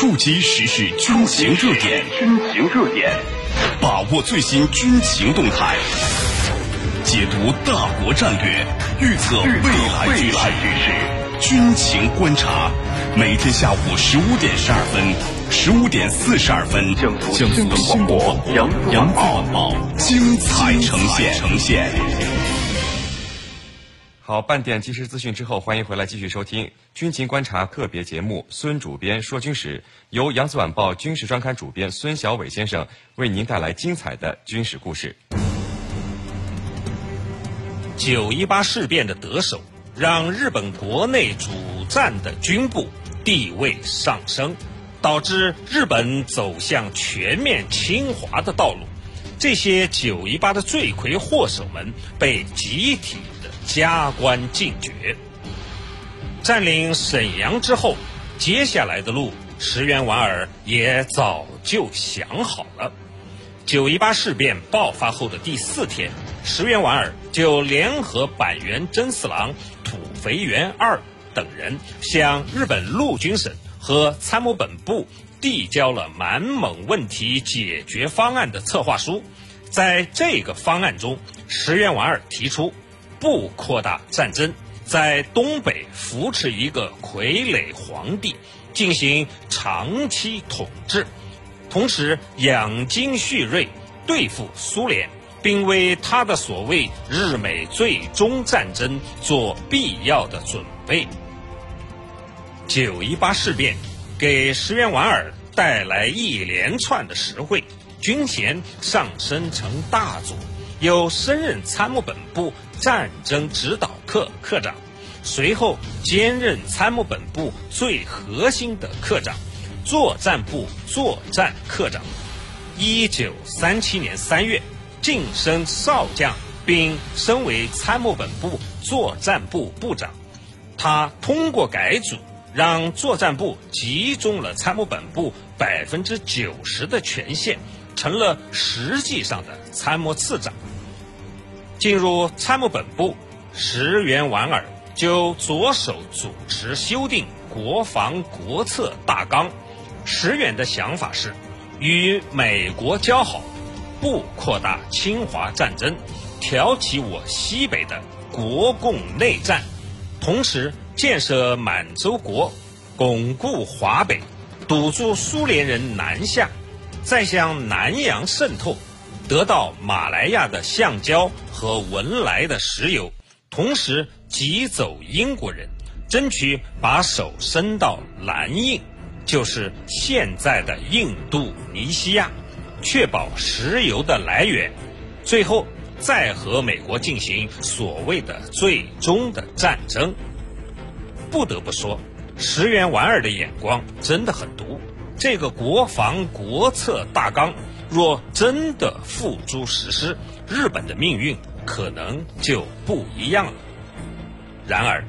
触及时事军情热点，军情热点，把握最新军情动态，解读大国战略，预测未来局势，军情观察。每天下午十五点十二分，十五点四十二分，江苏新闻广播《扬子晚报》精彩呈现。好，半点即时资讯之后，欢迎回来继续收听《军情观察》特别节目。孙主编说军史，由扬子晚报军事专刊主编孙小伟先生为您带来精彩的军事故事。九一八事变的得手，让日本国内主战的军部地位上升，导致日本走向全面侵华的道路。这些九一八的罪魁祸首们被集体。加官进爵，占领沈阳之后，接下来的路，石原莞尔也早就想好了。九一八事变爆发后的第四天，石原莞尔就联合板垣征四郎、土肥原二等人，向日本陆军省和参谋本部递交了满蒙问题解决方案的策划书。在这个方案中，石原莞尔提出。不扩大战争，在东北扶持一个傀儡皇帝进行长期统治，同时养精蓄锐，对付苏联，并为他的所谓日美最终战争做必要的准备。九一八事变给石原莞尔带来一连串的实惠，军衔上升成大佐，又升任参谋本部。战争指导课课长，随后兼任参谋本部最核心的课长，作战部作战课长。一九三七年三月晋升少将，并升为参谋本部作战部部长。他通过改组，让作战部集中了参谋本部百分之九十的权限，成了实际上的参谋次长。进入参谋本部，石原莞尔就着手主持修订国防国策大纲。石原的想法是，与美国交好，不扩大侵华战争，挑起我西北的国共内战，同时建设满洲国，巩固华北，堵住苏联人南下，再向南洋渗透。得到马来亚的橡胶和文莱的石油，同时挤走英国人，争取把手伸到南印，就是现在的印度尼西亚，确保石油的来源，最后再和美国进行所谓的最终的战争。不得不说，石原莞尔的眼光真的很毒。这个国防国策大纲。若真的付诸实施，日本的命运可能就不一样了。然而，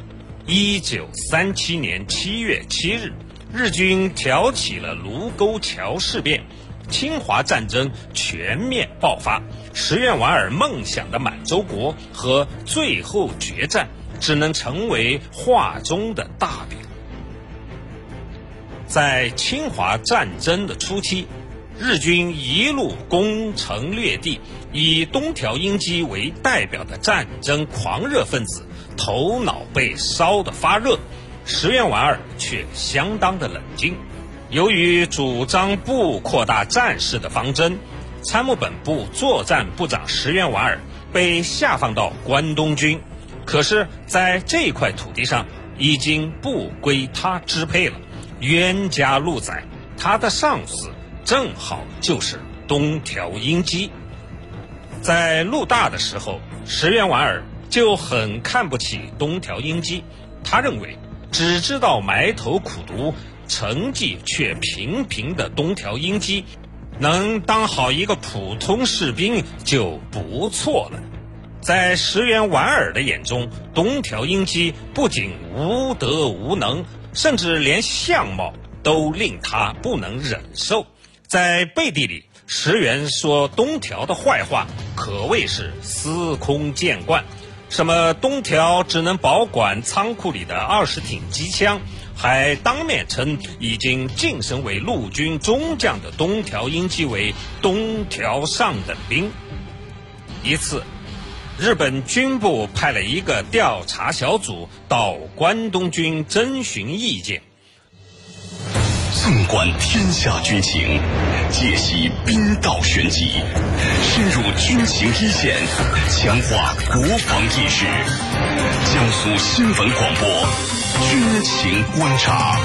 一九三七年七月七日，日军挑起了卢沟桥事变，侵华战争全面爆发。石原莞尔梦想的满洲国和最后决战，只能成为画中的大饼。在侵华战争的初期。日军一路攻城略地，以东条英机为代表的战争狂热分子头脑被烧得发热，石原莞尔却相当的冷静。由于主张不扩大战事的方针，参谋本部作战部长石原莞尔被下放到关东军，可是，在这块土地上已经不归他支配了，冤家路窄，他的上司。正好就是东条英机，在陆大的时候，石原莞尔就很看不起东条英机。他认为，只知道埋头苦读、成绩却平平的东条英机，能当好一个普通士兵就不错了。在石原莞尔的眼中，东条英机不仅无德无能，甚至连相貌都令他不能忍受。在背地里，石原说东条的坏话，可谓是司空见惯。什么东条只能保管仓库里的二十挺机枪，还当面称已经晋升为陆军中将的东条英机为东条上等兵。一次，日本军部派了一个调查小组到关东军征询意见。纵观天下军情，解析兵道玄机，深入军情一线，强化国防意识。江苏新闻广播《军情观察》。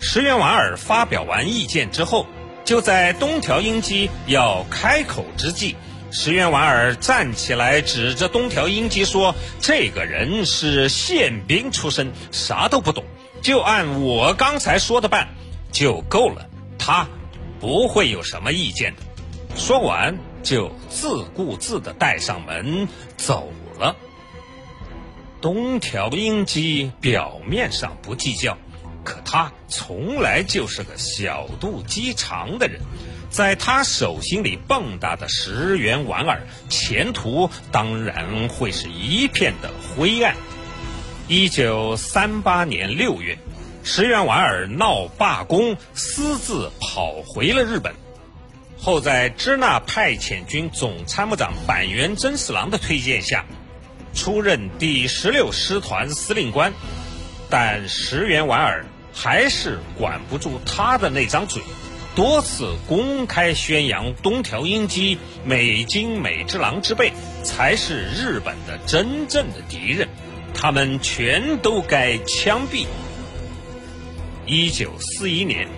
石原莞尔发表完意见之后，就在东条英机要开口之际。石原莞尔站起来，指着东条英机说：“这个人是宪兵出身，啥都不懂，就按我刚才说的办，就够了。他不会有什么意见的。”说完，就自顾自地带上门走了。东条英机表面上不计较，可他从来就是个小肚鸡肠的人。在他手心里蹦跶的石原莞尔，前途当然会是一片的灰暗。一九三八年六月，石原莞尔闹罢工，私自跑回了日本。后在支那派遣军总参谋长板垣征四郎的推荐下，出任第十六师团司令官。但石原莞尔还是管不住他的那张嘴。多次公开宣扬东条英机美金美之郎之辈才是日本的真正的敌人，他们全都该枪毙。一九四一年，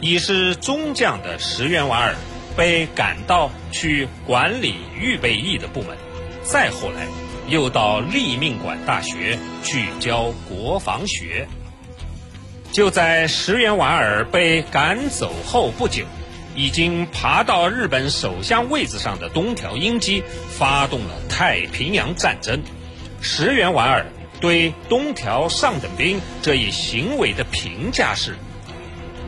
已是中将的石原莞尔被赶到去管理预备役的部门，再后来又到立命馆大学去教国防学。就在石原莞尔被赶走后不久，已经爬到日本首相位子上的东条英机发动了太平洋战争。石原莞尔对东条上等兵这一行为的评价是：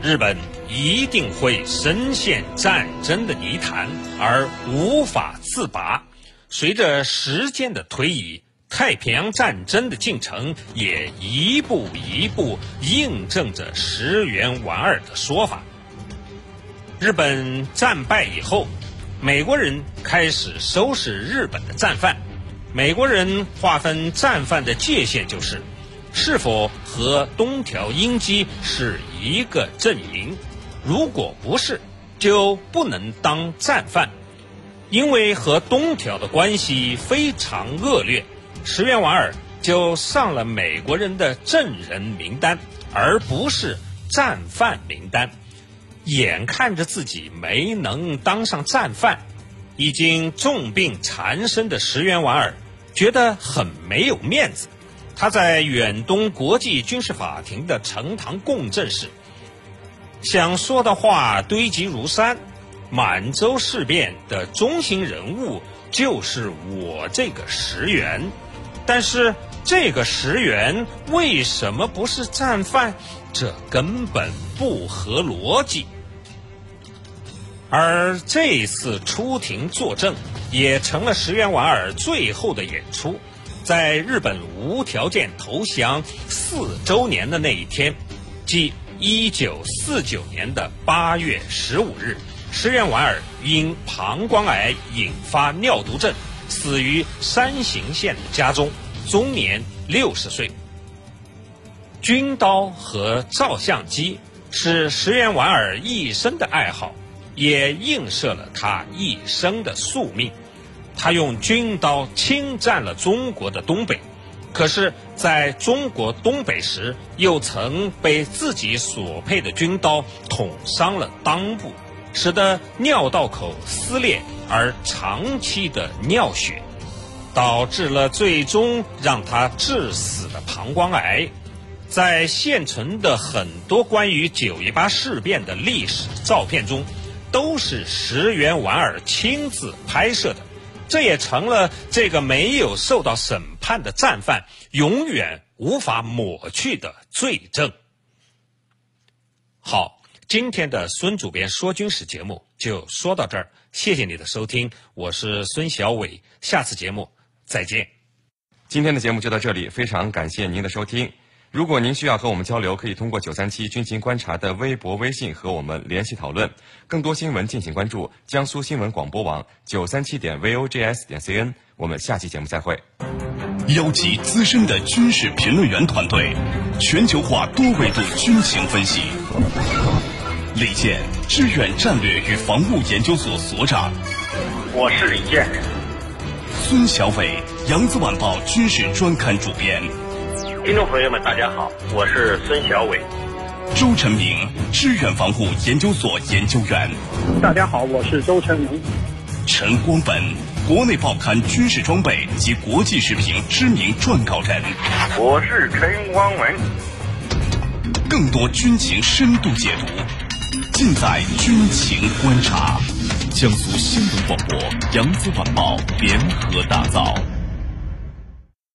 日本一定会深陷战争的泥潭而无法自拔。随着时间的推移。太平洋战争的进程也一步一步印证着石原莞尔的说法。日本战败以后，美国人开始收拾日本的战犯。美国人划分战犯的界限就是：是否和东条英机是一个阵营。如果不是，就不能当战犯，因为和东条的关系非常恶劣。石原莞尔就上了美国人的证人名单，而不是战犯名单。眼看着自己没能当上战犯，已经重病缠身的石原莞尔觉得很没有面子。他在远东国际军事法庭的呈堂供证时，想说的话堆积如山。满洲事变的中心人物就是我这个石原。但是这个石原为什么不是战犯？这根本不合逻辑。而这次出庭作证，也成了石原莞尔最后的演出。在日本无条件投降四周年的那一天，即一九四九年的八月十五日，石原莞尔因膀胱癌引发尿毒症。死于山形县的家中，终年六十岁。军刀和照相机是石原莞尔一生的爱好，也映射了他一生的宿命。他用军刀侵占了中国的东北，可是在中国东北时，又曾被自己所配的军刀捅伤了裆部。使得尿道口撕裂而长期的尿血，导致了最终让他致死的膀胱癌。在现存的很多关于九一八事变的历史照片中，都是石原莞尔亲自拍摄的，这也成了这个没有受到审判的战犯永远无法抹去的罪证。好。今天的孙主编说军事节目就说到这儿，谢谢你的收听，我是孙小伟，下次节目再见。今天的节目就到这里，非常感谢您的收听。如果您需要和我们交流，可以通过九三七军情观察的微博、微信和我们联系讨论。更多新闻敬请关注江苏新闻广播网九三七点 vogs 点 cn。我们下期节目再会。邀集资深的军事评论员团队，全球化多维度军情分析。李健，致远战略与防务研究所所长。我是李健。孙小伟，扬子晚报军事专刊主编。听众朋友们，大家好，我是孙小伟。周成明，致远防护研究所研究员。大家好，我是周成明。陈光本，国内报刊军事装备及国际时评知名撰稿人。我是陈光文。更多军情深度解读，尽在军情观察。江苏新闻广播、扬子晚报联合打造。